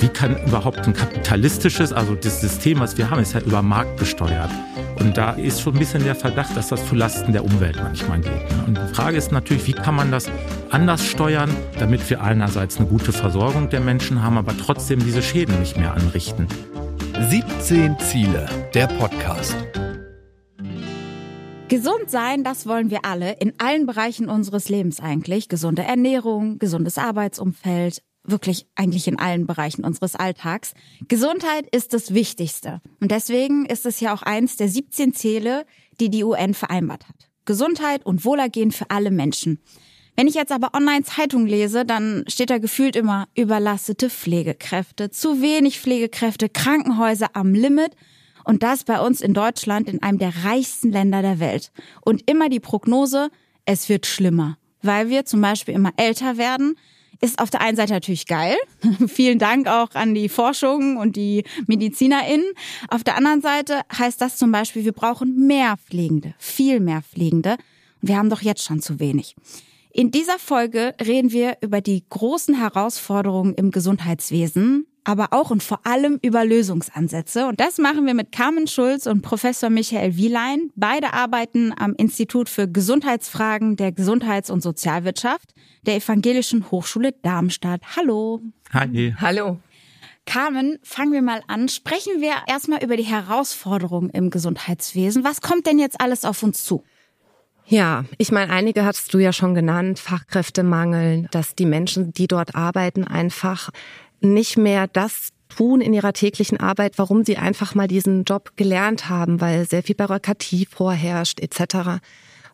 wie kann überhaupt ein kapitalistisches, also das System, was wir haben, ist ja über Markt gesteuert. Und da ist schon ein bisschen der Verdacht, dass das zulasten der Umwelt manchmal geht. Ne? Und die Frage ist natürlich, wie kann man das anders steuern, damit wir einerseits eine gute Versorgung der Menschen haben, aber trotzdem diese Schäden nicht mehr anrichten. 17 Ziele, der Podcast. Gesund sein, das wollen wir alle in allen Bereichen unseres Lebens eigentlich. Gesunde Ernährung, gesundes Arbeitsumfeld, wirklich eigentlich in allen Bereichen unseres Alltags. Gesundheit ist das Wichtigste. Und deswegen ist es ja auch eins der 17 Ziele, die die UN vereinbart hat. Gesundheit und Wohlergehen für alle Menschen. Wenn ich jetzt aber online Zeitung lese, dann steht da gefühlt immer überlastete Pflegekräfte, zu wenig Pflegekräfte, Krankenhäuser am Limit und das bei uns in Deutschland in einem der reichsten Länder der Welt. Und immer die Prognose, es wird schlimmer, weil wir zum Beispiel immer älter werden, ist auf der einen Seite natürlich geil. Vielen Dank auch an die Forschung und die MedizinerInnen. Auf der anderen Seite heißt das zum Beispiel, wir brauchen mehr Pflegende, viel mehr Pflegende. Und wir haben doch jetzt schon zu wenig. In dieser Folge reden wir über die großen Herausforderungen im Gesundheitswesen, aber auch und vor allem über Lösungsansätze. Und das machen wir mit Carmen Schulz und Professor Michael Wielein. Beide arbeiten am Institut für Gesundheitsfragen der Gesundheits- und Sozialwirtschaft der Evangelischen Hochschule Darmstadt. Hallo. Hi. Hallo. Carmen, fangen wir mal an. Sprechen wir erstmal über die Herausforderungen im Gesundheitswesen. Was kommt denn jetzt alles auf uns zu? Ja, ich meine, einige hast du ja schon genannt, Fachkräftemangel, dass die Menschen, die dort arbeiten, einfach nicht mehr das tun in ihrer täglichen Arbeit, warum sie einfach mal diesen Job gelernt haben, weil sehr viel Bürokratie vorherrscht etc.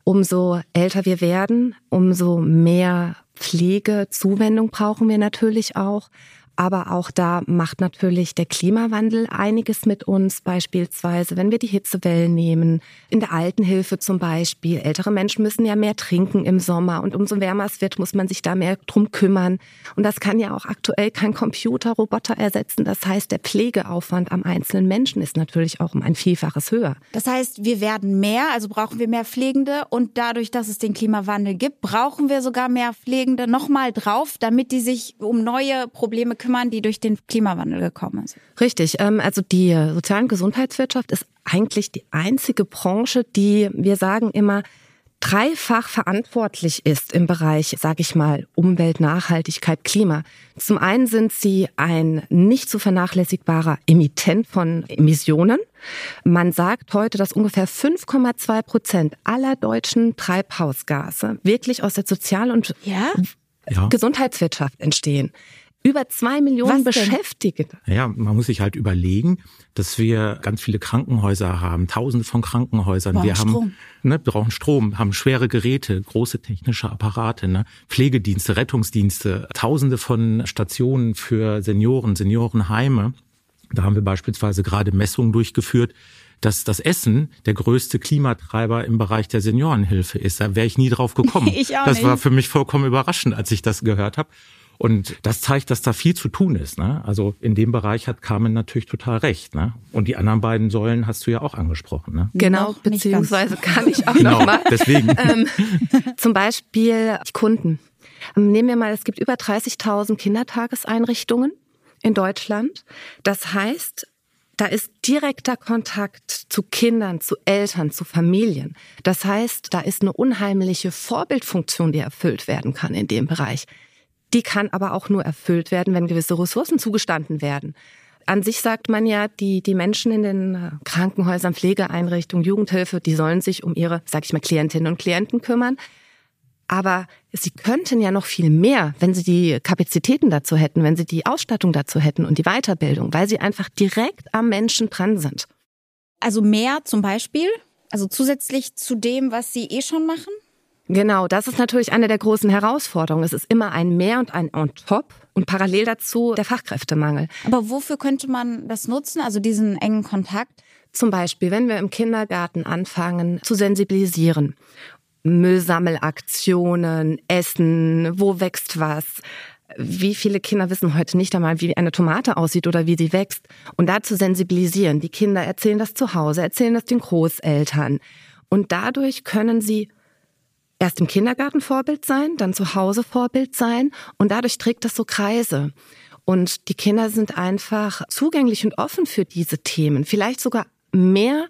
Umso älter wir werden, umso mehr Pflegezuwendung brauchen wir natürlich auch. Aber auch da macht natürlich der Klimawandel einiges mit uns, beispielsweise wenn wir die Hitzewellen nehmen. In der Altenhilfe zum Beispiel. Ältere Menschen müssen ja mehr trinken im Sommer und umso wärmer es wird, muss man sich da mehr drum kümmern. Und das kann ja auch aktuell kein Computer, Roboter ersetzen. Das heißt, der Pflegeaufwand am einzelnen Menschen ist natürlich auch um ein Vielfaches höher. Das heißt, wir werden mehr, also brauchen wir mehr Pflegende und dadurch, dass es den Klimawandel gibt, brauchen wir sogar mehr Pflegende nochmal drauf, damit die sich um neue Probleme kümmern, die durch den Klimawandel gekommen sind. Richtig. Ähm, also die sozialen Gesundheitswirtschaft ist eigentlich die einzige Branche, die wir sagen immer dreifach verantwortlich ist im Bereich, sage ich mal, Umwelt, Nachhaltigkeit, Klima. Zum einen sind sie ein nicht zu vernachlässigbarer Emittent von Emissionen. Man sagt heute, dass ungefähr 5,2 Prozent aller deutschen Treibhausgase wirklich aus der Sozial- und ja? Gesundheitswirtschaft entstehen über zwei Millionen Beschäftigte. Ja, man muss sich halt überlegen, dass wir ganz viele Krankenhäuser haben, tausende von Krankenhäusern. Brauchen wir haben, Strom. ne, brauchen Strom, haben schwere Geräte, große technische Apparate, ne, Pflegedienste, Rettungsdienste, tausende von Stationen für Senioren, Seniorenheime. Da haben wir beispielsweise gerade Messungen durchgeführt, dass das Essen der größte Klimatreiber im Bereich der Seniorenhilfe ist. Da wäre ich nie drauf gekommen. Ich auch das nicht. war für mich vollkommen überraschend, als ich das gehört habe. Und das zeigt, dass da viel zu tun ist. Ne? Also in dem Bereich hat Carmen natürlich total recht. Ne? Und die anderen beiden Säulen hast du ja auch angesprochen. Ne? Genau, beziehungsweise kann ich auch Genau, noch mal. deswegen. Ähm, zum Beispiel die Kunden. Ähm, Nehmen wir mal, es gibt über 30.000 Kindertageseinrichtungen in Deutschland. Das heißt, da ist direkter Kontakt zu Kindern, zu Eltern, zu Familien. Das heißt, da ist eine unheimliche Vorbildfunktion, die erfüllt werden kann in dem Bereich. Die kann aber auch nur erfüllt werden, wenn gewisse Ressourcen zugestanden werden. An sich sagt man ja, die, die Menschen in den äh, Krankenhäusern, Pflegeeinrichtungen, Jugendhilfe, die sollen sich um ihre, sag ich mal, Klientinnen und Klienten kümmern. Aber sie könnten ja noch viel mehr, wenn sie die Kapazitäten dazu hätten, wenn sie die Ausstattung dazu hätten und die Weiterbildung, weil sie einfach direkt am Menschen dran sind. Also mehr zum Beispiel, also zusätzlich zu dem, was Sie eh schon machen? Genau, das ist natürlich eine der großen Herausforderungen. Es ist immer ein Mehr und ein On top und parallel dazu der Fachkräftemangel. Aber wofür könnte man das nutzen, also diesen engen Kontakt? Zum Beispiel, wenn wir im Kindergarten anfangen zu sensibilisieren. Müllsammelaktionen, Essen, wo wächst was. Wie viele Kinder wissen heute nicht einmal, wie eine Tomate aussieht oder wie sie wächst. Und da zu sensibilisieren. Die Kinder erzählen das zu Hause, erzählen das den Großeltern. Und dadurch können sie erst im Kindergarten Vorbild sein, dann zu Hause Vorbild sein und dadurch trägt das so Kreise. Und die Kinder sind einfach zugänglich und offen für diese Themen. Vielleicht sogar mehr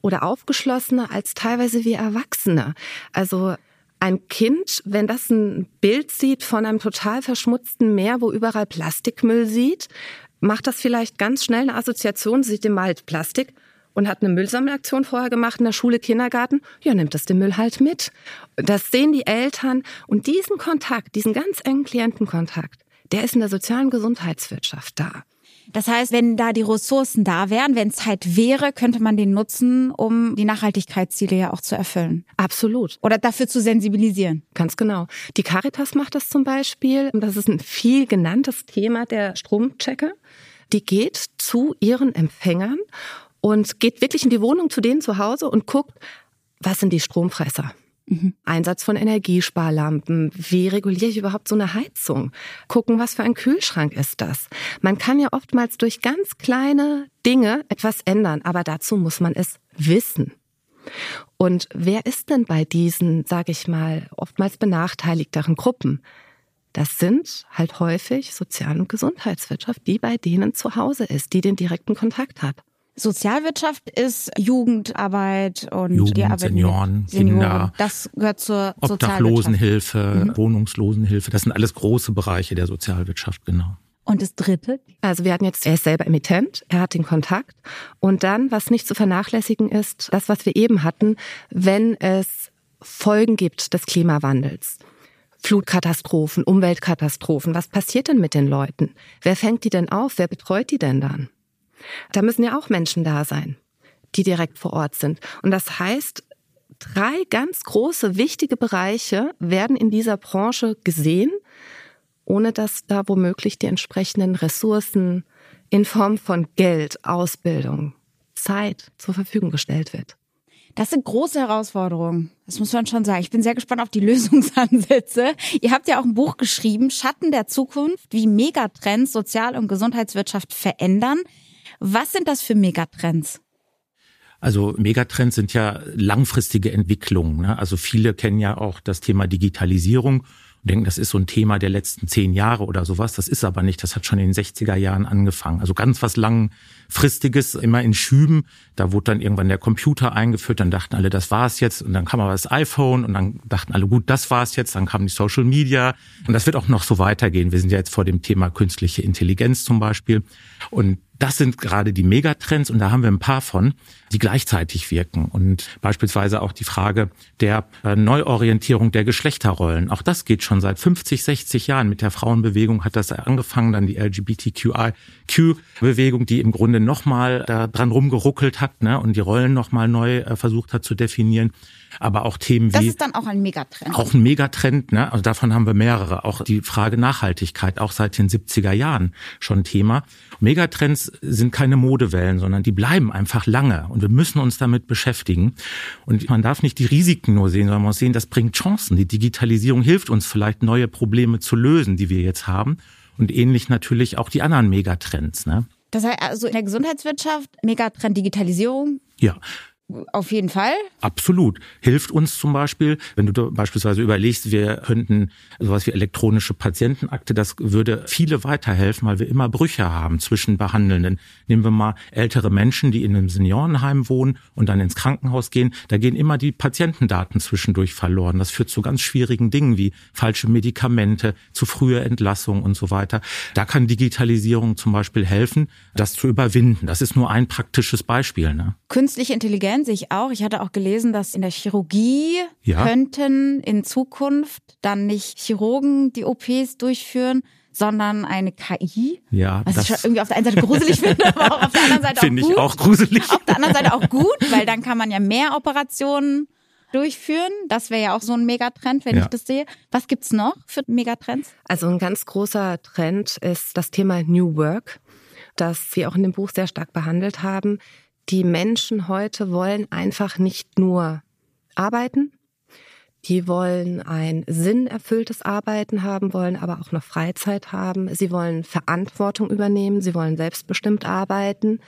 oder aufgeschlossener als teilweise wir Erwachsene. Also ein Kind, wenn das ein Bild sieht von einem total verschmutzten Meer, wo überall Plastikmüll sieht, macht das vielleicht ganz schnell eine Assoziation, sieht im Wald Plastik und hat eine Müllsammelaktion vorher gemacht in der Schule, Kindergarten, ja, nimmt das den Müll halt mit. Das sehen die Eltern und diesen Kontakt, diesen ganz engen Klientenkontakt, der ist in der sozialen Gesundheitswirtschaft da. Das heißt, wenn da die Ressourcen da wären, wenn Zeit wäre, könnte man den nutzen, um die Nachhaltigkeitsziele ja auch zu erfüllen. Absolut. Oder dafür zu sensibilisieren. Ganz genau. Die Caritas macht das zum Beispiel. Das ist ein viel genanntes Thema der Stromchecker. Die geht zu ihren Empfängern und geht wirklich in die Wohnung zu denen zu Hause und guckt, was sind die Stromfresser? Mhm. Einsatz von Energiesparlampen. Wie reguliere ich überhaupt so eine Heizung? Gucken, was für ein Kühlschrank ist das? Man kann ja oftmals durch ganz kleine Dinge etwas ändern, aber dazu muss man es wissen. Und wer ist denn bei diesen, sage ich mal, oftmals benachteiligteren Gruppen? Das sind halt häufig Sozial- und Gesundheitswirtschaft, die bei denen zu Hause ist, die den direkten Kontakt hat. Sozialwirtschaft ist Jugendarbeit und Jugend, die Arbeit Senioren, Senioren, Kinder. Das gehört zur Obdachlosenhilfe, mhm. Wohnungslosenhilfe. Das sind alles große Bereiche der Sozialwirtschaft, genau. Und das dritte? Also wir hatten jetzt, er ist selber Emittent, er hat den Kontakt. Und dann, was nicht zu vernachlässigen ist, das, was wir eben hatten, wenn es Folgen gibt des Klimawandels. Flutkatastrophen, Umweltkatastrophen. Was passiert denn mit den Leuten? Wer fängt die denn auf? Wer betreut die denn dann? Da müssen ja auch Menschen da sein, die direkt vor Ort sind. Und das heißt, drei ganz große, wichtige Bereiche werden in dieser Branche gesehen, ohne dass da womöglich die entsprechenden Ressourcen in Form von Geld, Ausbildung, Zeit zur Verfügung gestellt wird. Das sind große Herausforderungen. Das muss man schon sagen. Ich bin sehr gespannt auf die Lösungsansätze. Ihr habt ja auch ein Buch geschrieben, Schatten der Zukunft, wie Megatrends Sozial- und Gesundheitswirtschaft verändern. Was sind das für Megatrends? Also Megatrends sind ja langfristige Entwicklungen. Ne? Also viele kennen ja auch das Thema Digitalisierung denken, das ist so ein Thema der letzten zehn Jahre oder sowas. Das ist aber nicht. Das hat schon in den 60er Jahren angefangen. Also ganz was langfristiges, immer in Schüben. Da wurde dann irgendwann der Computer eingeführt. Dann dachten alle, das war's jetzt. Und dann kam aber das iPhone und dann dachten alle, gut, das war's jetzt. Dann kamen die Social Media. Und das wird auch noch so weitergehen. Wir sind ja jetzt vor dem Thema künstliche Intelligenz zum Beispiel. Und das sind gerade die Megatrends und da haben wir ein paar von, die gleichzeitig wirken. Und beispielsweise auch die Frage der äh, Neuorientierung der Geschlechterrollen. Auch das geht schon seit 50, 60 Jahren. Mit der Frauenbewegung hat das angefangen, dann die LGBTQIQ-Bewegung, die im Grunde nochmal da dran rumgeruckelt hat ne, und die Rollen nochmal neu äh, versucht hat zu definieren aber auch Themen wie. Das ist dann auch ein Megatrend. Auch ein Megatrend, ne? Also davon haben wir mehrere. Auch die Frage Nachhaltigkeit, auch seit den 70er Jahren schon Thema. Megatrends sind keine Modewellen, sondern die bleiben einfach lange und wir müssen uns damit beschäftigen. Und man darf nicht die Risiken nur sehen, sondern man muss sehen, das bringt Chancen. Die Digitalisierung hilft uns vielleicht neue Probleme zu lösen, die wir jetzt haben. Und ähnlich natürlich auch die anderen Megatrends. Ne? Das heißt also in der Gesundheitswirtschaft Megatrend Digitalisierung. Ja, auf jeden Fall. Absolut. Hilft uns zum Beispiel, wenn du beispielsweise überlegst, wir könnten sowas wie elektronische Patientenakte, das würde viele weiterhelfen, weil wir immer Brüche haben zwischen Behandelnden. Nehmen wir mal ältere Menschen, die in einem Seniorenheim wohnen und dann ins Krankenhaus gehen. Da gehen immer die Patientendaten zwischendurch verloren. Das führt zu ganz schwierigen Dingen wie falsche Medikamente, zu früher Entlassung und so weiter. Da kann Digitalisierung zum Beispiel helfen, das zu überwinden. Das ist nur ein praktisches Beispiel. Ne? Künstliche Intelligenz erwähnt sich auch. Ich hatte auch gelesen, dass in der Chirurgie ja. könnten in Zukunft dann nicht Chirurgen die OPs durchführen, sondern eine KI. Ja, was das ich irgendwie auf der einen Seite gruselig finde, aber auch auf der anderen Seite finde ich auch gruselig. Auf der anderen Seite auch gut, weil dann kann man ja mehr Operationen durchführen. Das wäre ja auch so ein Megatrend, wenn ja. ich das sehe. Was gibt's noch für Megatrends? Also ein ganz großer Trend ist das Thema New Work, das wir auch in dem Buch sehr stark behandelt haben die Menschen heute wollen einfach nicht nur arbeiten, die wollen ein sinnerfülltes Arbeiten haben, wollen aber auch noch Freizeit haben. Sie wollen Verantwortung übernehmen, sie wollen selbstbestimmt arbeiten.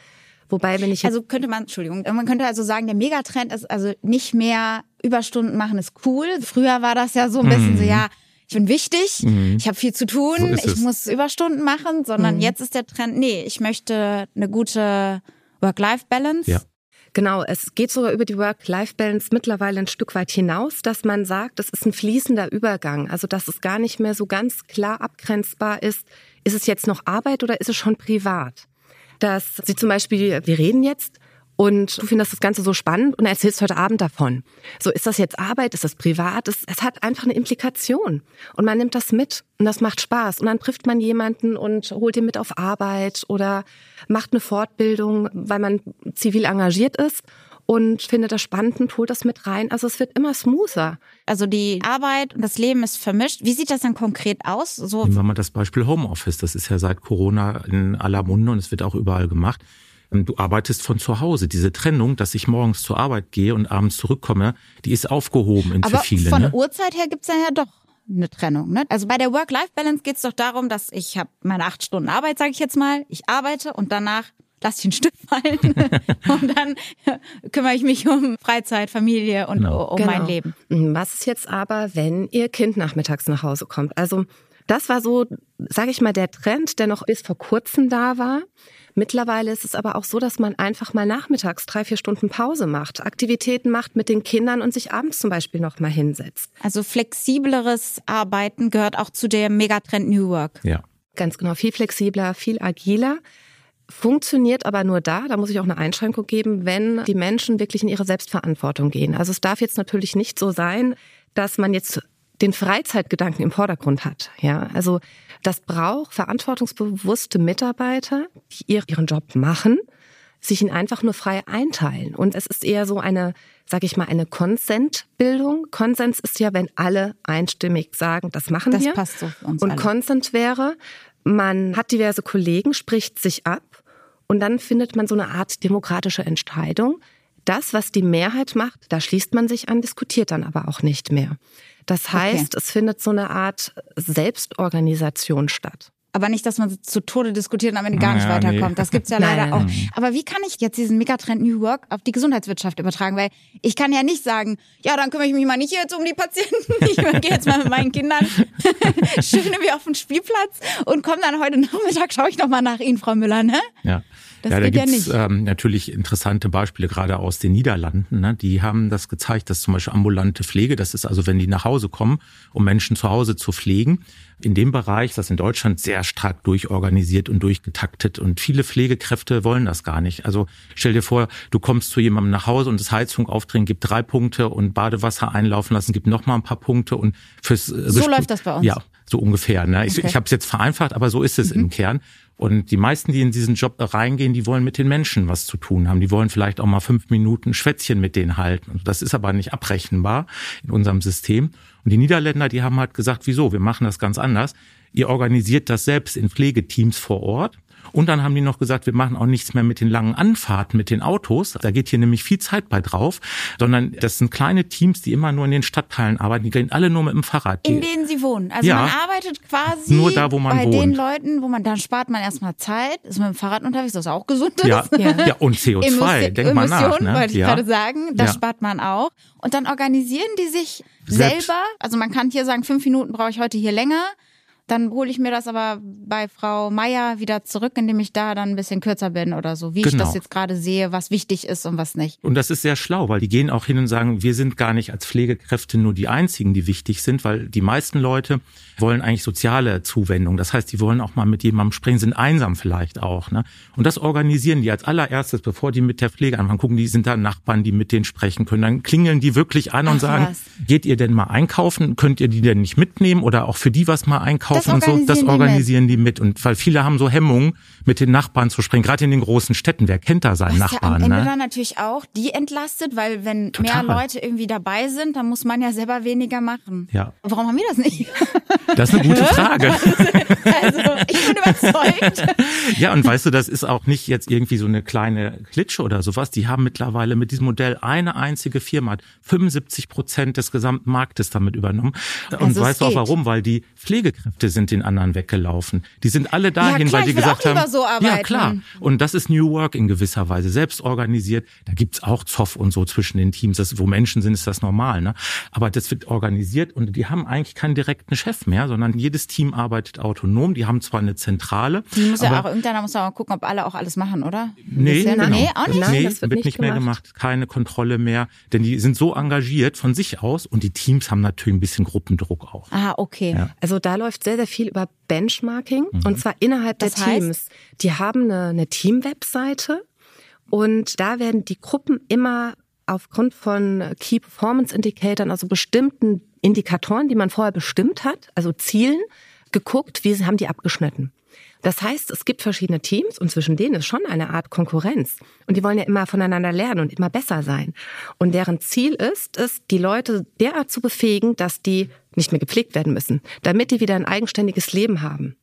Wobei, wenn ich also könnte man, Entschuldigung, man könnte also sagen, der Megatrend ist also nicht mehr Überstunden machen ist cool. Früher war das ja so ein bisschen mm. so, ja, ich bin wichtig, Mhm. ich habe viel zu tun, So ich es. muss Überstunden machen, sondern Mhm. jetzt ist der Trend, nee, ich möchte eine gute Work-Life-Balance. Ja. Genau, es geht sogar über die Work-Life-Balance mittlerweile ein Stück weit hinaus, dass man sagt, es ist ein fließender Übergang. Also dass es gar nicht mehr so ganz klar abgrenzbar ist, ist es jetzt noch Arbeit oder ist es schon privat? Dass sie zum Beispiel, wir reden jetzt und du findest das Ganze so spannend und erzählst heute Abend davon. So, ist das jetzt Arbeit, ist das privat? Es, es hat einfach eine Implikation und man nimmt das mit und das macht Spaß und dann trifft man jemanden und holt ihn mit auf Arbeit oder macht eine Fortbildung, weil man zivil engagiert ist und findet das spannend und holt das mit rein. Also es wird immer smoother. Also die Arbeit und das Leben ist vermischt. Wie sieht das dann konkret aus? So Nehmen wir mal das Beispiel Homeoffice. Das ist ja seit Corona in aller Munde und es wird auch überall gemacht. Du arbeitest von zu Hause. Diese Trennung, dass ich morgens zur Arbeit gehe und abends zurückkomme, die ist aufgehoben in Aber für viele. von ne? der Uhrzeit her gibt's dann ja doch eine Trennung. Ne? Also bei der Work-Life-Balance geht's doch darum, dass ich habe meine acht Stunden Arbeit, sage ich jetzt mal. Ich arbeite und danach lasse ich ein Stück fallen und dann kümmere ich mich um Freizeit, Familie und Genau. um mein Leben. Was ist jetzt aber, wenn ihr Kind nachmittags nach Hause kommt? Also das war so, sage ich mal, der Trend, der noch bis vor kurzem da war. Mittlerweile ist es aber auch so, dass man einfach mal nachmittags drei, vier Stunden Pause macht, Aktivitäten macht mit den Kindern und sich abends zum Beispiel noch mal hinsetzt. Also flexibleres Arbeiten gehört auch zu dem Megatrend New Work. Ja. Ganz genau, viel flexibler, viel agiler. Funktioniert aber nur da, da muss ich auch eine Einschränkung geben, wenn die Menschen wirklich in ihre Selbstverantwortung gehen. Also es darf jetzt natürlich nicht so sein, dass man jetzt den Freizeitgedanken im Vordergrund hat. Ja, also das braucht verantwortungsbewusste Mitarbeiter, die ihr- ihren Job machen, sich ihn einfach nur frei einteilen. Und es ist eher so eine, sag ich mal, eine Konsentbildung. Konsens ist ja, wenn alle einstimmig sagen, das machen Das wir. passt so für uns Und alle. Consent wäre, man hat diverse Kollegen, spricht sich ab und dann findet man so eine Art demokratische Entscheidung. Das, was die Mehrheit macht, da schließt man sich an, diskutiert dann aber auch nicht mehr. Das heißt, es findet so eine Art Selbstorganisation statt. Aber nicht, dass man zu Tode diskutiert und am Ende gar nicht Ja, weiterkommt. nee. Das gibt's ja leider nein, auch. Aber wie kann ich jetzt diesen Megatrend New Work auf die Gesundheitswirtschaft übertragen? Weil ich kann ja nicht sagen, ja, dann kümmere ich mich mal nicht jetzt um die Patienten. Ich gehe jetzt mal mit meinen Kindern schön wie auf den Spielplatz und komme dann heute Nachmittag, schaue ich noch mal nach Ihnen, Frau Müller, ne? Ja. Das ja, da geht ja gibt's nicht. ähm, natürlich interessante Beispiele, gerade aus den Niederlanden. Ne? Die haben das gezeigt, dass zum Beispiel ambulante Pflege, das ist also, wenn die nach Hause kommen, um Menschen zu Hause zu pflegen, in dem Bereich, das in Deutschland sehr stark durchorganisiert und durchgetaktet. Und viele Pflegekräfte wollen das gar nicht. Also stell dir vor, du kommst zu jemandem nach Hause und das Heizung aufdrehen gibt drei Punkte und Badewasser einlaufen lassen gibt noch mal ein paar Punkte und fürs äh, So läuft das bei uns. Ja, so ungefähr. Ne? Ich, Okay. Mhm. ich habe es jetzt vereinfacht, aber so ist es im Kern. Und die meisten, die in diesen Job reingehen, die wollen mit den Menschen was zu tun haben. Die wollen vielleicht auch mal fünf Minuten Schwätzchen mit denen halten. Das ist aber nicht abrechenbar in unserem System. Und die Niederländer, die haben halt gesagt, wieso? Wir machen das ganz anders. Ihr organisiert das selbst in Pflegeteams vor Ort. Und dann haben die noch gesagt, wir machen auch nichts mehr mit den langen Anfahrten mit den Autos. Da geht hier nämlich viel Zeit bei drauf, sondern das sind kleine Teams, die immer nur in den Stadtteilen arbeiten. Die gehen alle nur mit dem Fahrrad. In denen sie wohnen. Also Ja. man arbeitet quasi Nur da, wo man bei wohnt. den Leuten, wo man, dann spart man erstmal Zeit, ist mit dem Fahrrad unterwegs, das auch gesund ist. ja, Ja. ja. und CO2, Emission- denk mal nach. Ne? wollte ich ja. gerade sagen. Das Ja. spart man auch. Und dann organisieren die sich Selbst. selber. Also man kann hier sagen, fünf Minuten brauche ich heute hier länger. Dann hole ich mir das aber bei Frau Meier wieder zurück, indem ich da dann ein bisschen kürzer bin oder so, wie ich Genau. das jetzt gerade sehe, was wichtig ist und was nicht. Und das ist sehr schlau, weil die gehen auch hin und sagen, wir sind gar nicht als Pflegekräfte nur die einzigen, die wichtig sind, weil die meisten Leute wollen eigentlich soziale Zuwendung. Das heißt, die wollen auch mal mit jemandem sprechen, sind einsam vielleicht auch. Ne? Und das organisieren die als allererstes, bevor die mit der Pflege anfangen. Gucken, die sind da Nachbarn, die mit denen sprechen können. Dann klingeln die wirklich an und Ach, sagen, was. geht ihr denn mal einkaufen? Könnt ihr die denn nicht mitnehmen oder auch für die was mal einkaufen Das und so? Das organisieren die organisieren die mit. Und weil viele haben so Hemmungen, mit den Nachbarn zu sprechen, gerade in den großen Städten. Wer kennt da seinen Was ja am Nachbarn? Ende ne? dann natürlich auch die entlastet, weil wenn Total. mehr Leute irgendwie dabei sind, dann muss man ja selber weniger machen. Ja. Warum haben wir das nicht? Das ist eine gute Frage. Also ich bin überzeugt. Ja, und weißt du, das ist auch nicht jetzt irgendwie so eine kleine Klitsche oder sowas. Die haben mittlerweile mit diesem Modell eine einzige Firma, hat 75 Prozent des gesamten Marktes damit übernommen. Und Also weißt du auch warum? Weil die Pflegekräfte Hälfte sind den anderen weggelaufen. Die sind alle dahin, ja, klar, weil die gesagt haben, so arbeiten. ja klar. Und das ist New Work in gewisser Weise, selbst organisiert. Da gibt's auch Zoff und so zwischen den Teams. Das, wo Menschen sind, ist das normal. Ne? Aber das wird organisiert und die haben eigentlich keinen direkten Chef mehr, sondern jedes Team arbeitet autonom. Die haben zwar eine Zentrale. Die muss ja aber auch irgendeiner muss ja auch gucken, ob alle auch alles machen, oder? Nee, Bisher- genau. nee, auch nicht. Nein, nee, das wird, wird nicht, nicht mehr gemacht. gemacht, keine Kontrolle mehr, denn die sind so engagiert von sich aus und die Teams haben natürlich ein bisschen Gruppendruck auch. Ah, okay. Ja. Also da läuft sehr, sehr viel über Benchmarking Mhm. und zwar innerhalb Das der heißt? Teams. Die haben eine, eine Team-Webseite und da werden die Gruppen immer aufgrund von Key Performance Indicatoren, also bestimmten Indikatoren, die man vorher bestimmt hat, also Zielen, geguckt, wie haben die abgeschnitten. Das heißt, es gibt verschiedene Teams und zwischen denen ist schon eine Art Konkurrenz. Und die wollen ja immer voneinander lernen und immer besser sein. Und deren Ziel ist es, die Leute derart zu befähigen, dass die nicht mehr gepflegt werden müssen, damit die wieder ein eigenständiges Leben haben.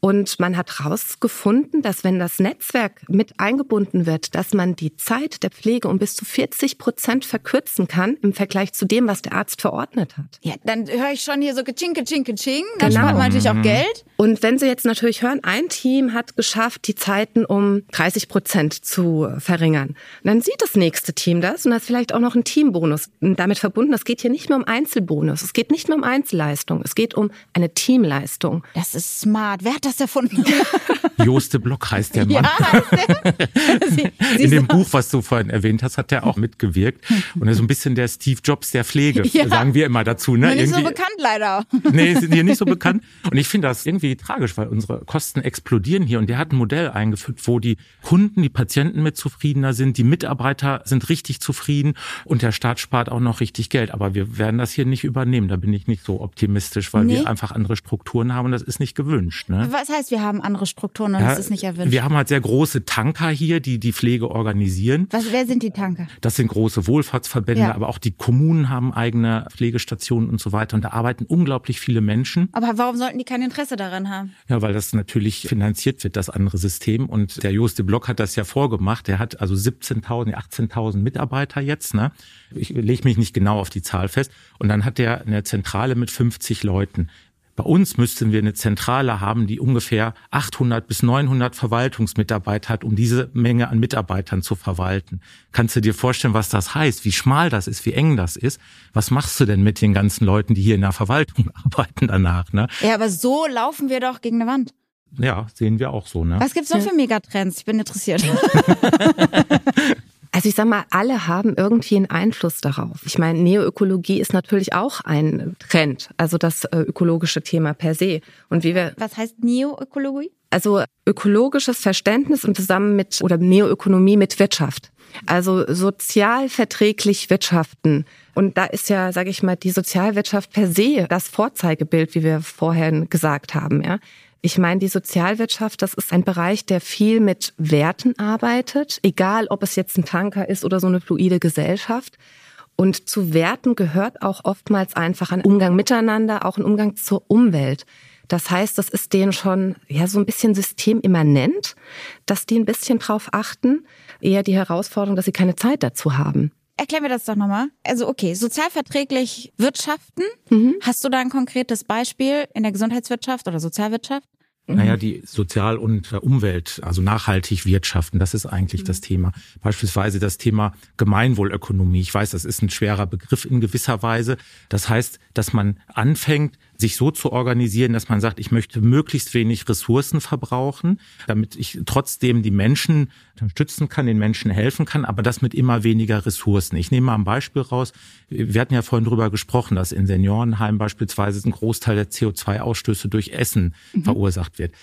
Und man hat herausgefunden, dass wenn das Netzwerk mit eingebunden wird, dass man die Zeit der Pflege um bis zu 40 Prozent verkürzen kann im Vergleich zu dem, was der Arzt verordnet hat. Ja, dann höre ich schon hier so geching, geching, geching. Dann Genau. spart man natürlich auch Geld. Und wenn Sie jetzt natürlich hören, ein Team hat geschafft, die Zeiten um 30 Prozent zu verringern, dann sieht das nächste Team das und das ist vielleicht auch noch ein Teambonus. Und damit verbunden, es geht hier nicht mehr um Einzelbonus, es geht nicht mehr um Einzelleistung, es geht um eine Teamleistung. Das ist smart. Wer hat das erfunden? Joste Block heißt der Mann. ja, heißt der? Sie, In dem Buch, was du vorhin erwähnt hast, hat er auch mitgewirkt. Und er ist so ein bisschen der Steve Jobs der Pflege, Ja. sagen wir immer dazu. Ne? Nicht so Irgendwie- bekannt leider. Nee, sind hier nicht so bekannt. Und ich finde das irgendwie tragisch, weil unsere Kosten explodieren hier. Und der hat ein Modell eingeführt, wo die Kunden, die Patienten mit zufriedener sind, die Mitarbeiter sind richtig zufrieden und der Staat spart auch noch richtig Geld. Aber wir werden das hier nicht übernehmen. Da bin ich nicht so optimistisch, weil Nee. wir einfach andere Strukturen haben und das ist nicht gewünscht. Ne? Was heißt, wir haben andere Strukturen und Ja, das ist nicht erwünscht? Wir haben halt sehr große Tanker hier, die die Pflege organisieren. Was, wer sind die Tanker? Das sind große Wohlfahrtsverbände, Ja. aber auch die Kommunen haben eigene Pflegestationen und so weiter. Und da arbeiten unglaublich viele Menschen. Aber warum sollten die kein Interesse daran haben? Ja, weil das natürlich finanziert wird, das andere System. Und der Joste Block hat das ja vorgemacht. Der hat also 17.000, 18.000 Mitarbeiter jetzt. Ne? Ich lege mich nicht genau auf die Zahl fest. Und dann hat der eine Zentrale mit 50 Leuten. Bei uns müssten wir eine Zentrale haben, die ungefähr 800 bis 900 Verwaltungsmitarbeiter hat, um diese Menge an Mitarbeitern zu verwalten. Kannst du dir vorstellen, was das heißt? Wie schmal das ist, wie eng das ist? Was machst du denn mit den ganzen Leuten, die hier in der Verwaltung arbeiten danach? Ne? Ja, aber so laufen wir doch gegen eine Wand. Ja, sehen wir auch so. Ne? Was gibt's noch für Megatrends? Ich bin interessiert. Also ich sag mal, alle haben irgendwie einen Einfluss darauf. Ich meine, Neoökologie ist natürlich auch ein Trend, also das äh, ökologische Thema per se. Und wie wir Was heißt Neoökologie? Also ökologisches Verständnis und zusammen mit oder Neoökonomie mit Wirtschaft. Also sozial verträglich wirtschaften. Und da ist ja, sage ich mal, die Sozialwirtschaft per se das Vorzeigebild, wie wir vorhin gesagt haben. Ja. Ich meine, die Sozialwirtschaft, das ist ein Bereich, der viel mit Werten arbeitet, egal ob es jetzt ein Tanker ist oder so eine fluide Gesellschaft. Und zu Werten gehört auch oftmals einfach ein Umgang miteinander, auch ein Umgang zur Umwelt. Das heißt, das ist denen schon ja so ein bisschen systemimmanent, dass die ein bisschen drauf achten. Eher die Herausforderung, dass sie keine Zeit dazu haben. Erklär mir das doch nochmal. Also okay, sozialverträglich wirtschaften. Hast du da ein konkretes Beispiel in der Gesundheitswirtschaft oder Sozialwirtschaft? Naja, die Sozial- und äh, Umwelt, also nachhaltig wirtschaften, das ist eigentlich das Thema. Beispielsweise das Thema Gemeinwohlökonomie. Ich weiß, das ist ein schwerer Begriff in gewisser Weise. Das heißt, dass man anfängt, sich so zu organisieren, dass man sagt, ich möchte möglichst wenig Ressourcen verbrauchen, damit ich trotzdem die Menschen unterstützen kann, den Menschen helfen kann, aber das mit immer weniger Ressourcen. Ich nehme mal ein Beispiel raus. Wir hatten ja vorhin drüber gesprochen, dass in Seniorenheimen beispielsweise ein Großteil der CO2-Ausstöße durch Essen verursacht wird.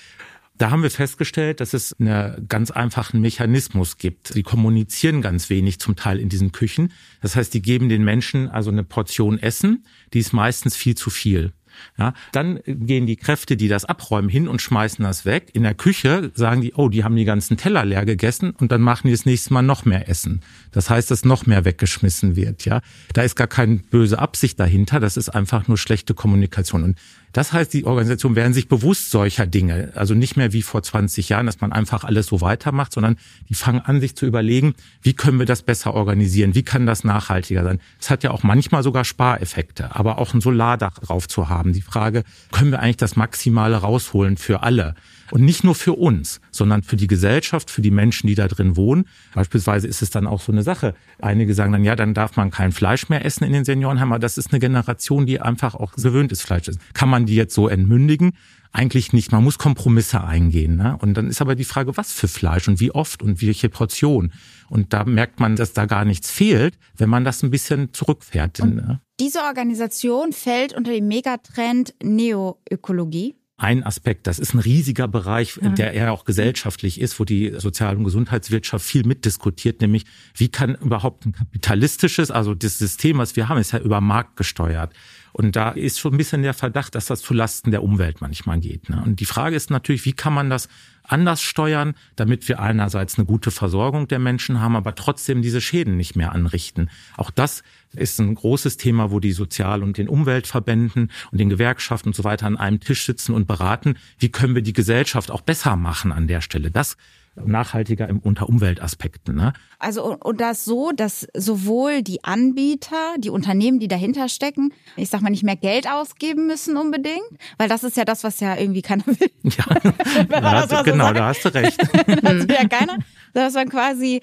Da haben wir festgestellt, dass es einen ganz einfachen Mechanismus gibt. Sie kommunizieren ganz wenig zum Teil in diesen Küchen. Das heißt, die geben den Menschen also eine Portion Essen, die ist meistens viel zu viel. Ja, dann gehen die Kräfte, die das abräumen, hin und schmeißen das weg. In der Küche sagen die, oh, die haben die ganzen Teller leer gegessen und dann machen die das nächste Mal noch mehr Essen. Das heißt, dass noch mehr weggeschmissen wird. Ja, da ist gar keine böse Absicht dahinter. Das ist einfach nur schlechte Kommunikation. Und Das heißt, die Organisationen werden sich bewusst solcher Dinge, also nicht mehr wie vor 20 Jahren, dass man einfach alles so weitermacht, sondern die fangen an, sich zu überlegen, wie können wir das besser organisieren, wie kann das nachhaltiger sein. Es hat ja auch manchmal sogar Spareffekte, aber auch ein Solardach drauf zu haben. Die Frage, können wir eigentlich das Maximale rausholen für alle? Und nicht nur für uns, sondern für die Gesellschaft, für die Menschen, die da drin wohnen. Beispielsweise ist es dann auch so eine Sache. Einige sagen dann, ja, dann darf man kein Fleisch mehr essen in den Seniorenheimen. Aber das ist eine Generation, die einfach auch gewöhnt ist, Fleisch essen. Kann man die jetzt so entmündigen? Eigentlich nicht. Man muss Kompromisse eingehen. Ne? Und dann ist aber die Frage, was für Fleisch und wie oft und welche Portion. Und da merkt man, dass da gar nichts fehlt, wenn man das ein bisschen zurückfährt. Und ne? Diese Organisation fällt unter den Megatrend Neoökologie ein Aspekt. Das ist ein riesiger Bereich, ja. der eher auch gesellschaftlich ist, wo die Sozial- und Gesundheitswirtschaft viel mitdiskutiert, nämlich wie kann überhaupt ein kapitalistisches, also das System, was wir haben, ist ja über Markt gesteuert. Und da ist schon ein bisschen der Verdacht, dass das zulasten der Umwelt manchmal geht. Ne? Und die Frage ist natürlich, wie kann man das anders steuern, damit wir einerseits eine gute Versorgung der Menschen haben, aber trotzdem diese Schäden nicht mehr anrichten. Auch das ist ein großes Thema, wo die Sozial- und den Umweltverbänden und den Gewerkschaften und so weiter an einem Tisch sitzen und beraten, wie können wir die Gesellschaft auch besser machen an der Stelle. Das nachhaltiger im, unter Umweltaspekten. Ne? Also und das so, dass sowohl die Anbieter, die Unternehmen, die dahinter stecken, ich sag mal nicht mehr Geld ausgeben müssen unbedingt, weil das ist ja das, was ja irgendwie keiner will. Ja, da hast, genau, so da hast du recht. das will ja keiner, dass man quasi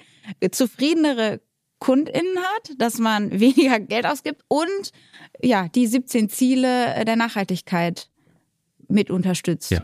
zufriedenere KundInnen hat, dass man weniger Geld ausgibt und ja, die 17 Ziele der Nachhaltigkeit mit unterstützt. Ja.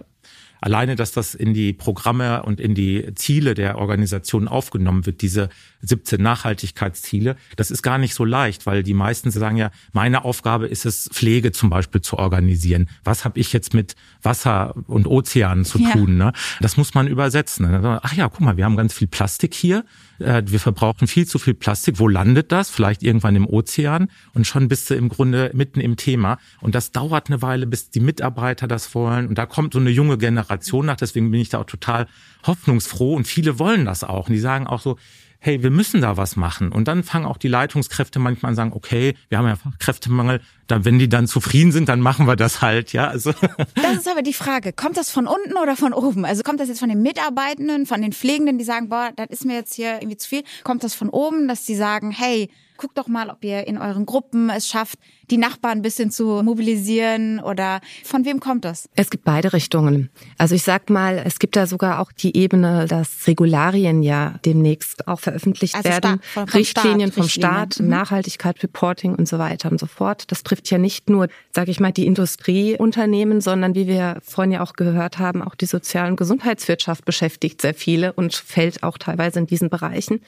Alleine, dass das in die Programme und in die Ziele der Organisation aufgenommen wird, diese 17 Nachhaltigkeitsziele, das ist gar nicht so leicht, weil die meisten sagen ja, meine Aufgabe ist es, Pflege zum Beispiel zu organisieren. Was habe ich jetzt mit Wasser und Ozeanen zu tun? Ja. Ne? Das muss man übersetzen. Ach ja, guck mal, wir haben ganz viel Plastik hier äh, wir verbrauchen viel zu viel Plastik. Wo landet das? Vielleicht irgendwann im Ozean. Und schon bist du im Grunde mitten im Thema. Und das dauert eine Weile, bis die Mitarbeiter das wollen. Und da kommt so eine junge Generation nach. Deswegen bin ich da auch total hoffnungsfroh. Und viele wollen das auch. Und die sagen auch so, hey, wir müssen da was machen. Und dann fangen auch die Leitungskräfte manchmal an sagen, okay, wir haben ja Fachkräftemangel, dann, wenn die dann zufrieden sind, dann machen wir das halt, ja. Also. Das ist aber die Frage, kommt das von unten oder von oben? Also kommt das jetzt von den Mitarbeitenden, von den Pflegenden, die sagen, boah, das ist mir jetzt hier irgendwie zu viel? Kommt das von oben, dass die sagen, hey, guckt doch mal, ob ihr in euren Gruppen es schafft, die Nachbarn ein bisschen zu mobilisieren oder von wem kommt das? Es gibt beide Richtungen. Also ich sag mal, es gibt da sogar auch die Ebene, dass Regularien ja demnächst auch veröffentlicht also werden, vom, vom Richtlinien Staat, vom Staat, mhm. Nachhaltigkeit, Reporting und so weiter und so fort. Das trifft ja nicht nur, sage ich mal, die Industrieunternehmen, sondern wie wir vorhin ja auch gehört haben, auch die Sozial- und Gesundheitswirtschaft beschäftigt sehr viele und fällt auch teilweise in diesen Bereichen.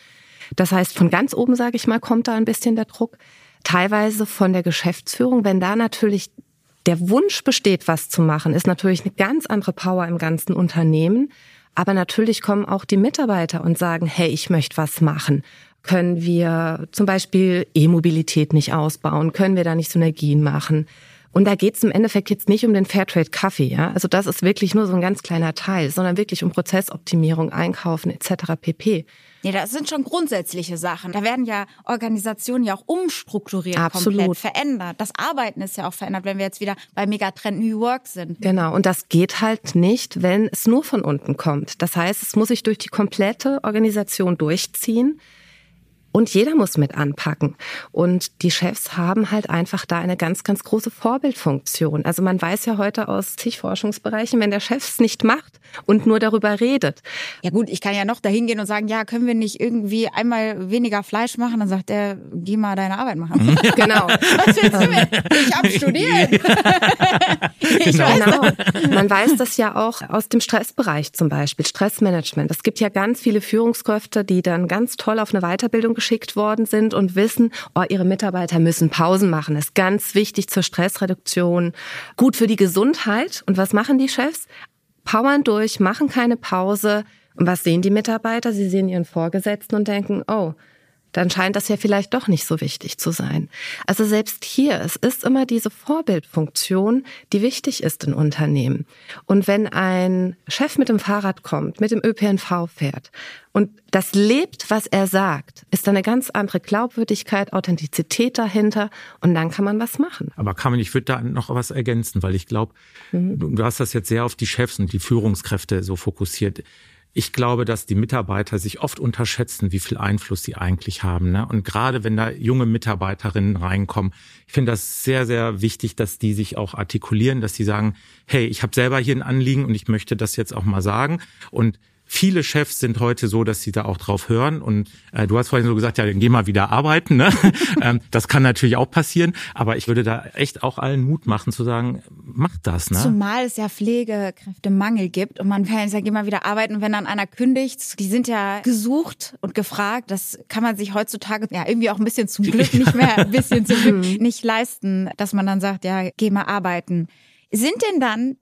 Das heißt, von ganz oben, sage ich mal, kommt da ein bisschen der Druck. Teilweise von der Geschäftsführung, wenn da natürlich der Wunsch besteht, was zu machen, ist natürlich eine ganz andere Power im ganzen Unternehmen. Aber natürlich kommen auch die Mitarbeiter und sagen, hey, ich möchte was machen. Können wir zum Beispiel E-Mobilität nicht ausbauen? Können wir da nicht Synergien machen? Und da geht es im Endeffekt jetzt nicht um den Fairtrade Kaffee, ja. Also das ist wirklich nur so ein ganz kleiner Teil, sondern wirklich um Prozessoptimierung, Einkaufen etc. pp. Nee, das sind schon grundsätzliche Sachen. Da werden ja Organisationen ja auch umstrukturiert, Absolut. komplett verändert. Das Arbeiten ist ja auch verändert, wenn wir jetzt wieder bei Megatrend New Work sind. Genau, und das geht halt nicht, wenn es nur von unten kommt. Das heißt, es muss sich durch die komplette Organisation durchziehen. Und jeder muss mit anpacken. Und die Chefs haben halt einfach da eine ganz, ganz große Vorbildfunktion. Also man weiß ja heute aus zig Forschungsbereichen, wenn der Chef es nicht macht und nur darüber redet. Ja gut, ich kann ja noch dahin gehen und sagen, ja, können wir nicht irgendwie einmal weniger Fleisch machen? Dann sagt er, geh mal deine Arbeit machen. genau. Was willst du mit? Ich hab studiert. ich genau. genau. Man weiß das ja auch aus dem Stressbereich zum Beispiel, Stressmanagement. Es gibt ja ganz viele Führungskräfte, die dann ganz toll auf eine Weiterbildung geschickt worden sind und wissen, oh, ihre Mitarbeiter müssen Pausen machen. Das ist ganz wichtig zur Stressreduktion, gut für die Gesundheit. Und was machen die Chefs? Powern durch, machen keine Pause. Und was sehen die Mitarbeiter? Sie sehen ihren Vorgesetzten und denken, oh, dann scheint das ja vielleicht doch nicht so wichtig zu sein. Also selbst hier, es ist immer diese Vorbildfunktion, die wichtig ist in Unternehmen. Und wenn ein Chef mit dem Fahrrad kommt, mit dem ÖPNV fährt und das lebt, was er sagt, ist da eine ganz andere Glaubwürdigkeit, Authentizität dahinter und dann kann man was machen. Aber Carmen, ich würde da noch was ergänzen, weil ich glaube, mhm. du hast das jetzt sehr auf die Chefs und die Führungskräfte so fokussiert. Ich glaube, dass die Mitarbeiter sich oft unterschätzen, wie viel Einfluss sie eigentlich haben. Ne? Und gerade wenn da junge Mitarbeiterinnen reinkommen, ich finde das sehr, sehr wichtig, dass die sich auch artikulieren, dass die sagen, hey, ich habe selber hier ein Anliegen und ich möchte das jetzt auch mal sagen. Und Viele Chefs sind heute so, dass sie da auch drauf hören. Und äh, du hast vorhin so gesagt, ja, dann geh mal wieder arbeiten. Ne? ähm, das kann natürlich auch passieren. Aber ich würde da echt auch allen Mut machen zu sagen, mach das. Ne? Zumal es ja Pflegekräftemangel gibt und man kann ja, geh mal wieder arbeiten. wenn dann einer kündigt, die sind ja gesucht und gefragt. Das kann man sich heutzutage ja irgendwie auch ein bisschen zum Glück nicht mehr, ein bisschen zum Glück nicht leisten, dass man dann sagt, ja, geh mal arbeiten. Sind denn dann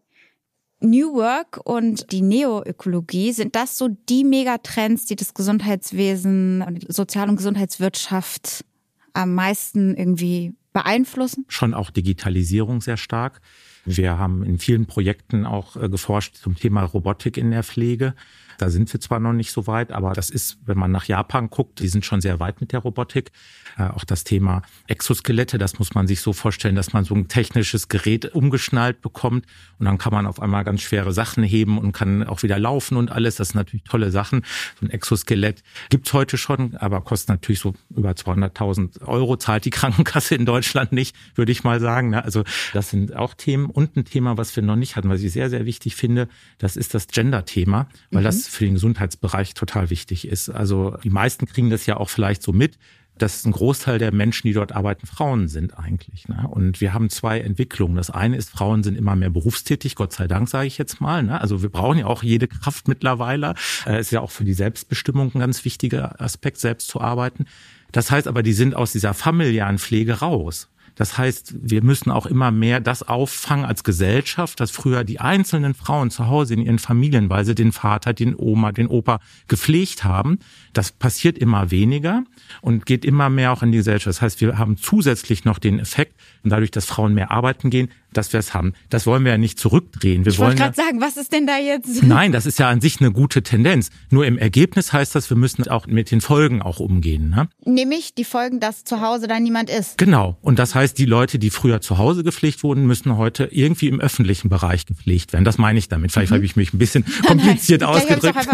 New Work und die Neoökologie, sind das so die Megatrends, die das Gesundheitswesen und Sozial- und Gesundheitswirtschaft am meisten irgendwie beeinflussen? Schon auch Digitalisierung sehr stark. Wir haben in vielen Projekten auch äh, geforscht zum Thema Robotik in der Pflege. Da sind wir zwar noch nicht so weit, aber das ist, wenn man nach Japan guckt, die sind schon sehr weit mit der Robotik. Äh, auch das Thema Exoskelette, das muss man sich so vorstellen, dass man so ein technisches Gerät umgeschnallt bekommt und dann kann man auf einmal ganz schwere Sachen heben und kann auch wieder laufen und alles. Das sind natürlich tolle Sachen. So ein Exoskelett gibt's heute schon, aber kostet natürlich so über 200.000 Euro, zahlt die Krankenkasse in Deutschland nicht, würde ich mal sagen. Ne? Also das sind auch Themen. Und ein Thema, was wir noch nicht hatten, was ich sehr, sehr wichtig finde, das ist das Gender-Thema, weil mhm. das für den Gesundheitsbereich total wichtig ist. Also die meisten kriegen das ja auch vielleicht so mit dass ein Großteil der Menschen, die dort arbeiten, Frauen sind eigentlich. Ne? Und wir haben zwei Entwicklungen. Das eine ist, Frauen sind immer mehr berufstätig, Gott sei Dank, sage ich jetzt mal. Ne? Also wir brauchen ja auch jede Kraft mittlerweile. Äh, ist ja auch für die Selbstbestimmung ein ganz wichtiger Aspekt, selbst zu arbeiten. Das heißt aber, die sind aus dieser familiären Pflege raus. Das heißt, wir müssen auch immer mehr das auffangen als Gesellschaft, dass früher die einzelnen Frauen zu Hause in ihren Familien, weil sie den Vater, den Oma, den Opa gepflegt haben. Das passiert immer weniger und geht immer mehr auch in die Gesellschaft. Das heißt, wir haben zusätzlich noch den Effekt, dadurch, dass Frauen mehr arbeiten gehen, dass wir es haben. Das wollen wir ja nicht zurückdrehen. Wir ich wollte gerade sagen, was ist denn da jetzt? Nein, das ist ja an sich eine gute Tendenz. Nur im Ergebnis heißt das, wir müssen auch mit den Folgen auch umgehen. Ne? Nämlich die Folgen, dass zu Hause da niemand ist. Genau. Und das heißt, die Leute, die früher zu Hause gepflegt wurden, müssen heute irgendwie im öffentlichen Bereich gepflegt werden. Das meine ich damit. Vielleicht mhm. habe ich mich ein bisschen kompliziert ausgedrückt.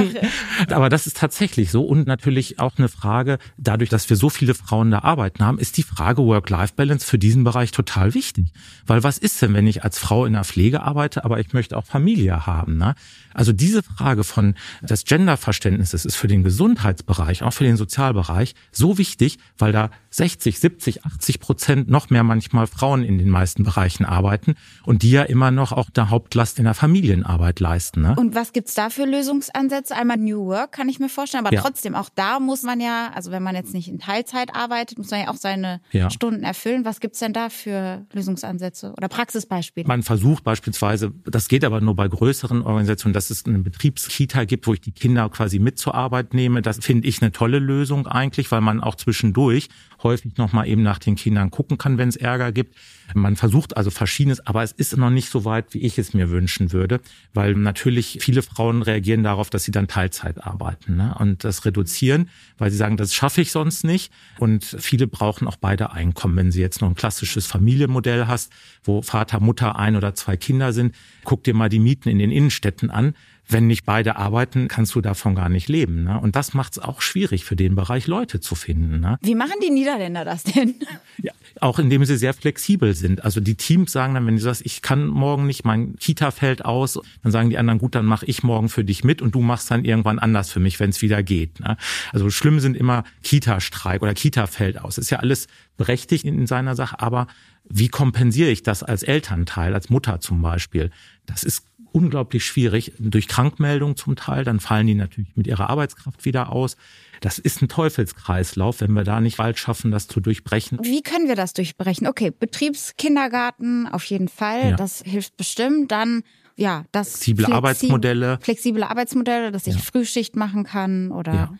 Aber das ist tatsächlich so. Und natürlich auch eine Frage, dadurch, dass wir so viele Frauen da arbeiten haben, ist die Frage Work-Life-Balance für diesen Bereich total wichtig. Weil was ist denn denn, wenn ich als Frau in der Pflege arbeite, aber ich möchte auch Familie haben? Ne? Also diese Frage von des Genderverständnisses ist für den Gesundheitsbereich, auch für den Sozialbereich so wichtig, weil da 60, 70, 80 Prozent noch mehr manchmal Frauen in den meisten Bereichen arbeiten und die ja immer noch auch der Hauptlast in der Familienarbeit leisten. Ne? Und was gibt's da für Lösungsansätze? Einmal New Work kann ich mir vorstellen, aber ja. trotzdem auch da muss man ja, also wenn man jetzt nicht in Teilzeit arbeitet, muss man ja auch seine ja. Stunden erfüllen. Was gibt's denn da für Lösungsansätze oder Praxisbeispiele? Man versucht beispielsweise, das geht aber nur bei größeren Organisationen, dass es eine Betriebskita gibt, wo ich die Kinder quasi mit zur Arbeit nehme. Das finde ich eine tolle Lösung eigentlich, weil man auch zwischendurch häufig nochmal eben nach den Kindern gucken kann, wenn es Ärger gibt. Man versucht also verschiedenes, aber es ist noch nicht so weit, wie ich es mir wünschen würde, weil natürlich viele Frauen reagieren darauf, dass sie dann Teilzeit arbeiten ne? und das reduzieren, weil sie sagen, das schaffe ich sonst nicht. Und viele brauchen auch beide Einkommen. Wenn sie jetzt noch ein klassisches Familienmodell hast, wo Vater, Mutter, ein oder zwei Kinder sind, guck dir mal die Mieten in den Innenstädten an wenn nicht beide arbeiten, kannst du davon gar nicht leben. Ne? Und das macht es auch schwierig für den Bereich, Leute zu finden. Ne? Wie machen die Niederländer das denn? Ja, auch indem sie sehr flexibel sind. Also die Teams sagen dann, wenn du sagst, ich kann morgen nicht, mein Kita fällt aus, dann sagen die anderen, gut, dann mache ich morgen für dich mit und du machst dann irgendwann anders für mich, wenn es wieder geht. Ne? Also schlimm sind immer Kita-Streik oder Kita fällt aus. ist ja alles berechtigt in seiner Sache, aber wie kompensiere ich das als Elternteil, als Mutter zum Beispiel? Das ist unglaublich schwierig, durch Krankmeldung zum Teil, dann fallen die natürlich mit ihrer Arbeitskraft wieder aus. Das ist ein Teufelskreislauf, wenn wir da nicht bald schaffen, das zu durchbrechen. Wie können wir das durchbrechen? Okay, Betriebskindergarten auf jeden Fall, ja. das hilft bestimmt. Dann ja, das flexible Arbeitsmodelle. Flexible Arbeitsmodelle, dass ich ja. Frühschicht machen kann oder ja.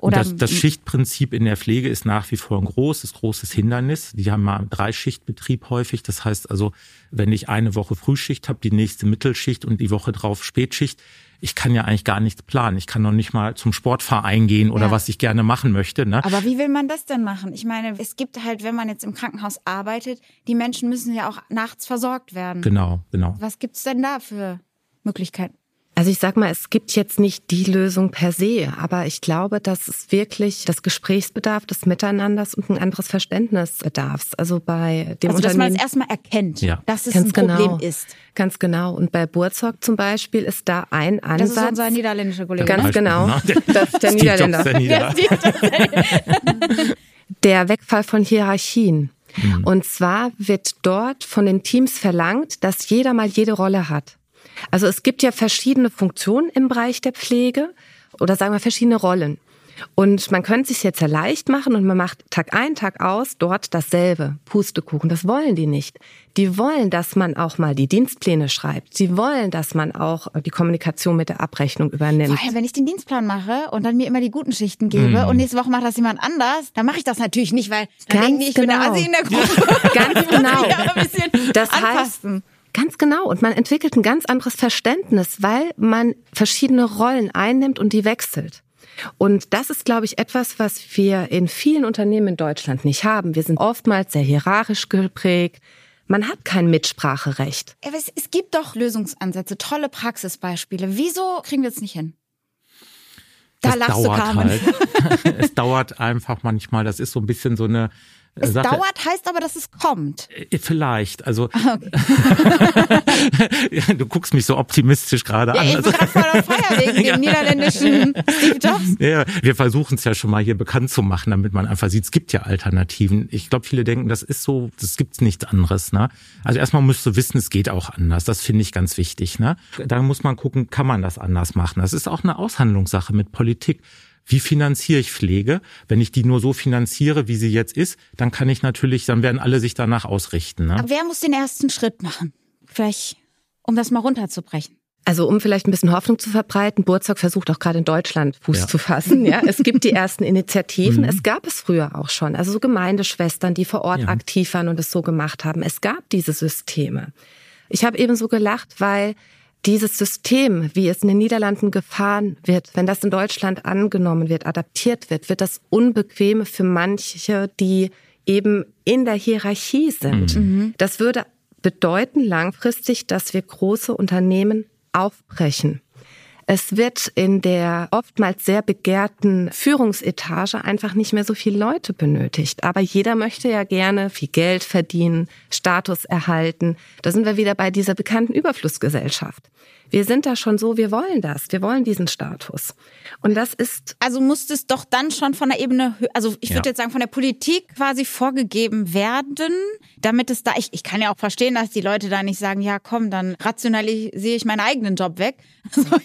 Oder das, das Schichtprinzip in der Pflege ist nach wie vor ein großes, großes Hindernis. Die haben mal drei Schichtbetrieb häufig. Das heißt also, wenn ich eine Woche Frühschicht habe, die nächste Mittelschicht und die Woche drauf Spätschicht, ich kann ja eigentlich gar nichts planen. Ich kann noch nicht mal zum Sportverein gehen oder Ja. was ich gerne machen möchte. Ne? Aber wie will man das denn machen? Ich meine, es gibt halt, wenn man jetzt im Krankenhaus arbeitet, die Menschen müssen ja auch nachts versorgt werden. Genau, genau. Was gibt's denn da für Möglichkeiten? Also ich sag mal, es gibt jetzt nicht die Lösung per se, aber ich glaube, dass es wirklich das Gesprächsbedarf des Miteinanders und ein anderes Verständnis bedarf. Also bei dem Also, dass man es erstmal erkennt, Ja. dass es Ganz ein Problem genau. ist. Ganz genau. Und bei Burzog zum Beispiel ist da ein Das Ansatz. ist unser niederländischer Kollege. Ganz ne? genau. Ne? Das ist der Niederländer. der Niederländer. der Wegfall von Hierarchien. Und zwar wird dort von den Teams verlangt, dass jeder mal jede Rolle hat. Also es gibt ja verschiedene Funktionen im Bereich der Pflege oder sagen wir verschiedene Rollen. Und man könnte sich jetzt ja leicht machen und man macht Tag ein, Tag aus dort dasselbe. Pustekuchen, das wollen die nicht. Die wollen, dass man auch mal die Dienstpläne schreibt. Sie wollen, dass man auch die Kommunikation mit der Abrechnung übernimmt. Vor allem, wenn ich den Dienstplan mache und dann mir immer die guten Schichten gebe Mhm. und nächste Woche macht das jemand anders, dann mache ich das natürlich nicht, weil dann Ganz denken die, ich bin der genau. Assi in der Gruppe. Ganz genau. Das heißt, anpassen. Ganz genau. Und man entwickelt ein ganz anderes Verständnis, weil man verschiedene Rollen einnimmt und die wechselt. Und das ist, glaube ich, etwas, was wir in vielen Unternehmen in Deutschland nicht haben. Wir sind oftmals sehr hierarchisch geprägt. Man hat kein Mitspracherecht. Aber es, es gibt doch Lösungsansätze, tolle Praxisbeispiele. Wieso kriegen wir es nicht hin? Da das lachst du, dauert Carmen. halt. es dauert einfach manchmal. Das ist so ein bisschen so eine Es Sache. dauert heißt aber, dass es kommt. Äh, Vielleicht. Also Ah, Ja, du guckst mich so optimistisch gerade Ja, an. ich bin gerade voll on fire wegen dem niederländischen Steve Jobs. ja, wir versuchen es ja schon mal hier bekannt zu machen, damit man einfach sieht, es gibt ja Alternativen. Ich glaube, viele denken, das ist so, das gibt's nichts anderes. Ne? Also erstmal musst du wissen, es geht auch anders. Das finde ich ganz wichtig. Ne? Da muss man gucken, kann man das anders machen. Das ist auch eine Aushandlungssache mit Politik. Wie finanziere ich Pflege? Wenn ich die nur so finanziere, wie sie jetzt ist, dann kann ich natürlich, dann werden alle sich danach ausrichten. Ne? Aber wer muss den ersten Schritt machen? Vielleicht, um das mal runterzubrechen. Also um vielleicht ein bisschen Hoffnung zu verbreiten, Burzog versucht auch gerade in Deutschland Fuß Ja. zu fassen. Ja, es gibt die ersten Initiativen. Es gab es früher auch schon. Also so Gemeindeschwestern, die vor Ort Ja. aktiv waren und es so gemacht haben. Es gab diese Systeme. Ich habe eben so gelacht, weil dieses System, wie es in den Niederlanden gefahren wird, wenn das in Deutschland angenommen wird, adaptiert wird, wird das unbequem für manche, die eben in der Hierarchie sind. Das würde bedeuten langfristig, dass wir große Unternehmen aufbrechen. Es wird in der oftmals sehr begehrten Führungsetage einfach nicht mehr so viele Leute benötigt. Aber jeder möchte ja gerne viel Geld verdienen, Status erhalten. Da sind wir wieder bei dieser bekannten Überflussgesellschaft. Wir sind da schon so, wir wollen das, wir wollen diesen Status. Und das ist Also muss es doch dann schon von der Ebene, also ich würde Ja. jetzt sagen, von der Politik quasi vorgegeben werden, damit es da, ich, ich kann ja auch verstehen, dass die Leute da nicht sagen, ja komm, dann rationalisiere ich meinen eigenen Job weg. Also,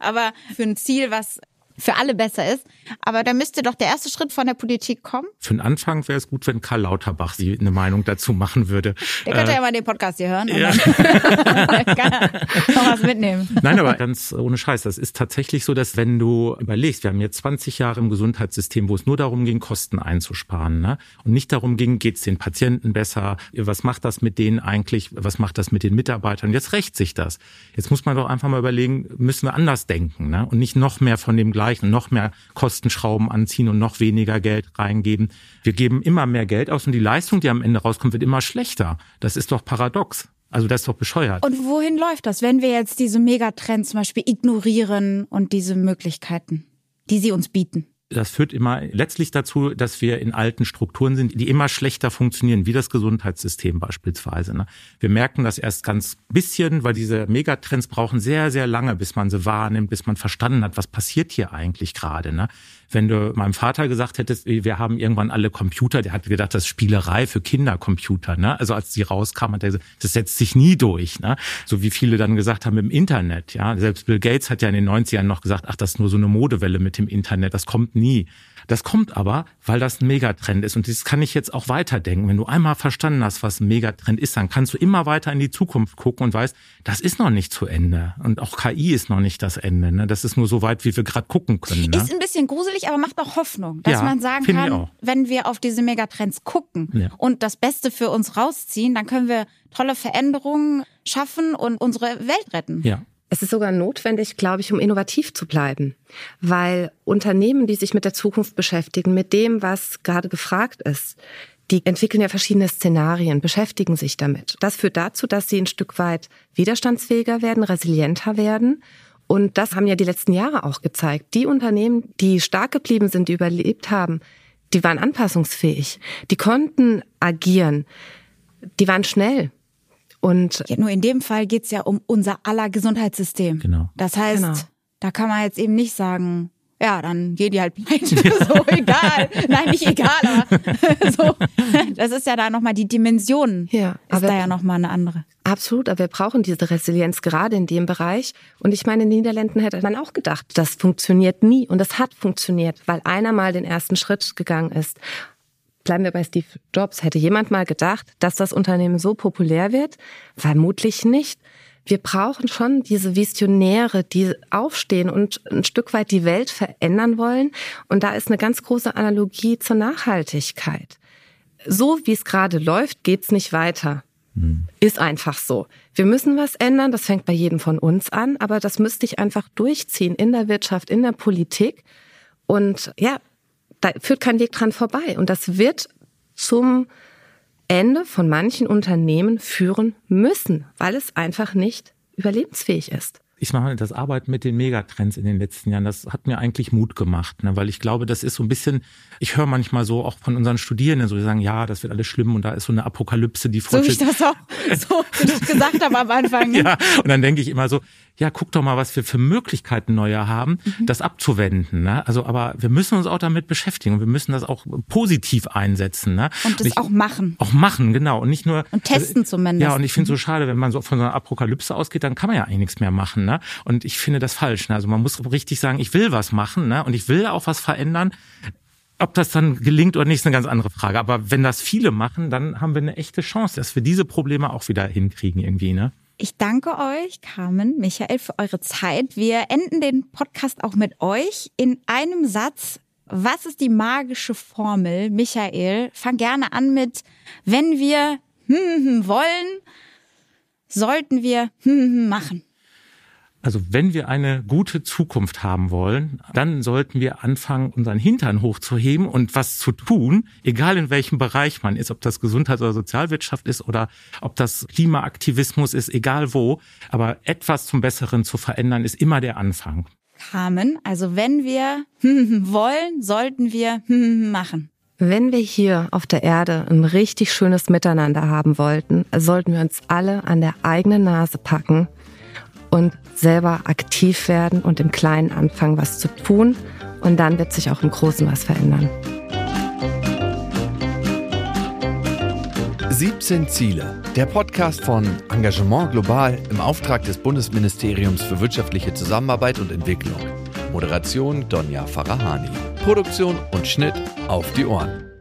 aber für ein Ziel, was für alle besser ist. Aber da müsste doch der erste Schritt von der Politik kommen. Für den Anfang wäre es gut, wenn Karl Lauterbach sie eine Meinung dazu machen würde. Der könnte ja mal den Podcast hier hören Äh. ja. kann noch was mitnehmen. Nein, aber ganz ohne Scheiß. Das ist tatsächlich so, dass wenn du überlegst, wir haben jetzt 20 Jahre im Gesundheitssystem, wo es nur darum ging, Kosten einzusparen, ne? Und nicht darum ging, geht's den Patienten besser? Was macht das mit denen eigentlich? Was macht das mit den Mitarbeitern? Jetzt rächt sich das. Jetzt muss man doch einfach mal überlegen, müssen wir anders denken, ne? Und nicht noch mehr von dem Gleichen, noch mehr Kostenschrauben anziehen und noch weniger Geld reingeben. Wir geben immer mehr Geld aus und die Leistung, die am Ende rauskommt, wird immer schlechter. Das ist doch paradox. Also das ist doch bescheuert. Und wohin läuft das, wenn wir jetzt diese Megatrends zum Beispiel ignorieren und diese Möglichkeiten, die sie uns bieten? Das führt immer letztlich dazu, dass wir in alten Strukturen sind, die immer schlechter funktionieren, wie das Gesundheitssystem beispielsweise. ne? Wir merken das erst ganz bisschen, weil diese Megatrends brauchen sehr, sehr lange, bis man sie wahrnimmt, bis man verstanden hat, was passiert hier eigentlich gerade. Ne? Wenn du meinem Vater gesagt hättest, wir haben irgendwann alle Computer, der hat gedacht, das ist Spielerei für Kindercomputer. Ne? Also als die rauskamen, hat er gesagt, das setzt sich nie durch. Ne? So wie viele dann gesagt haben im Internet. Ja, Selbst Bill Gates hat ja in den 90ern noch gesagt, ach, das ist nur so eine Modewelle mit dem Internet, das kommt. Das kommt aber, weil das ein Megatrend ist. Und das kann ich jetzt auch weiterdenken. Wenn du einmal verstanden hast, was ein Megatrend ist, dann kannst du immer weiter in die Zukunft gucken und weißt, das ist noch nicht zu Ende. Und auch KI ist noch nicht das Ende. Ne? Das ist nur so weit, wie wir gerade gucken können. Ne? Ist ein bisschen gruselig, aber macht auch Hoffnung, dass ja, man sagen kann, wenn wir auf diese Megatrends gucken ja. und das Beste für uns rausziehen, dann können wir tolle Veränderungen schaffen und unsere Welt retten. Ja. Es ist sogar notwendig, glaube ich, um innovativ zu bleiben, weil Unternehmen, die sich mit der Zukunft beschäftigen, mit dem, was gerade gefragt ist, die entwickeln ja verschiedene Szenarien, beschäftigen sich damit. Das führt dazu, dass sie ein Stück weit widerstandsfähiger werden, resilienter werden. Und das haben ja die letzten Jahre auch gezeigt. Die Unternehmen, die stark geblieben sind, die überlebt haben, die waren anpassungsfähig, die konnten agieren, die waren schnell. Und ja, nur in dem Fall geht's ja um unser aller Gesundheitssystem. Genau. Das heißt, genau. da kann man jetzt eben nicht sagen, ja, dann gehen die halt pleite. so, egal. Nein, nicht egal, aber so. Das ist ja da nochmal die Dimension. Ja, ist da ja nochmal eine andere. Absolut, aber wir brauchen diese Resilienz gerade in dem Bereich. Und ich meine, in den Niederlanden hätte man auch gedacht, das funktioniert nie. Und das hat funktioniert, weil einer mal den ersten Schritt gegangen ist. Bleiben wir bei Steve Jobs. Hätte jemand mal gedacht, dass das Unternehmen so populär wird? Vermutlich nicht. Wir brauchen schon diese Visionäre, die aufstehen und ein Stück weit die Welt verändern wollen. Und da ist eine ganz große Analogie zur Nachhaltigkeit. So wie es gerade läuft, geht's nicht weiter. Hm. Ist einfach so. Wir müssen was ändern. Das fängt bei jedem von uns an. Aber das müsste ich einfach durchziehen in der Wirtschaft, in der Politik. Und ja, da führt kein Weg dran vorbei. Und das wird zum Ende von manchen Unternehmen führen müssen, weil es einfach nicht überlebensfähig ist ich mache das Arbeiten mit den Megatrends in den letzten Jahren, das hat mir eigentlich Mut gemacht, ne? weil ich glaube, das ist so ein bisschen, ich höre manchmal so auch von unseren Studierenden so, die sagen, ja, das wird alles schlimm und da ist so eine Apokalypse, die vor So wie ich das auch so gesagt habe am Anfang. Ne? ja, und dann denke ich immer so, ja, guck doch mal, was wir für Möglichkeiten neue haben, mhm. das abzuwenden. Ne? Also, aber wir müssen uns auch damit beschäftigen und wir müssen das auch positiv einsetzen. Ne? Und das und ich, auch machen. Auch machen, genau. Und nicht nur. Und testen also, zumindest. Ja, und ich finde es so schade, wenn man so von so einer Apokalypse ausgeht, dann kann man ja eigentlich nichts mehr machen. Ne? Und ich finde das falsch. Ne? Also man muss richtig sagen, ich will was machen ne? und ich will auch was verändern. Ob das dann gelingt oder nicht, ist eine ganz andere Frage. Aber wenn das viele machen, dann haben wir eine echte Chance, dass wir diese Probleme auch wieder hinkriegen irgendwie. Ne? Ich danke euch, Carmen, Michael, für eure Zeit. Wir enden den Podcast auch mit euch in einem Satz. Was ist die magische Formel, Michael? Fang gerne an mit, wenn wir hm, hm, hm wollen, sollten wir hm, hm, machen. Also wenn wir eine gute Zukunft haben wollen, dann sollten wir anfangen, unseren Hintern hochzuheben und was zu tun, egal in welchem Bereich man ist, ob das Gesundheits- oder Sozialwirtschaft ist oder ob das Klimaaktivismus ist, egal wo. Aber etwas zum Besseren zu verändern, ist immer der Anfang. Carmen, also wenn wir wollen, sollten wir machen. Wenn wir hier auf der Erde ein richtig schönes Miteinander haben wollten, sollten wir uns alle an der eigenen Nase packen und selber aktiv werden und im Kleinen anfangen, was zu tun. Und dann wird sich auch im Großen was verändern. 17 Ziele. Der Podcast von Engagement Global im Auftrag des Bundesministeriums für wirtschaftliche Zusammenarbeit und Entwicklung. Moderation Donja Farahani. Produktion und Schnitt auf die Ohren.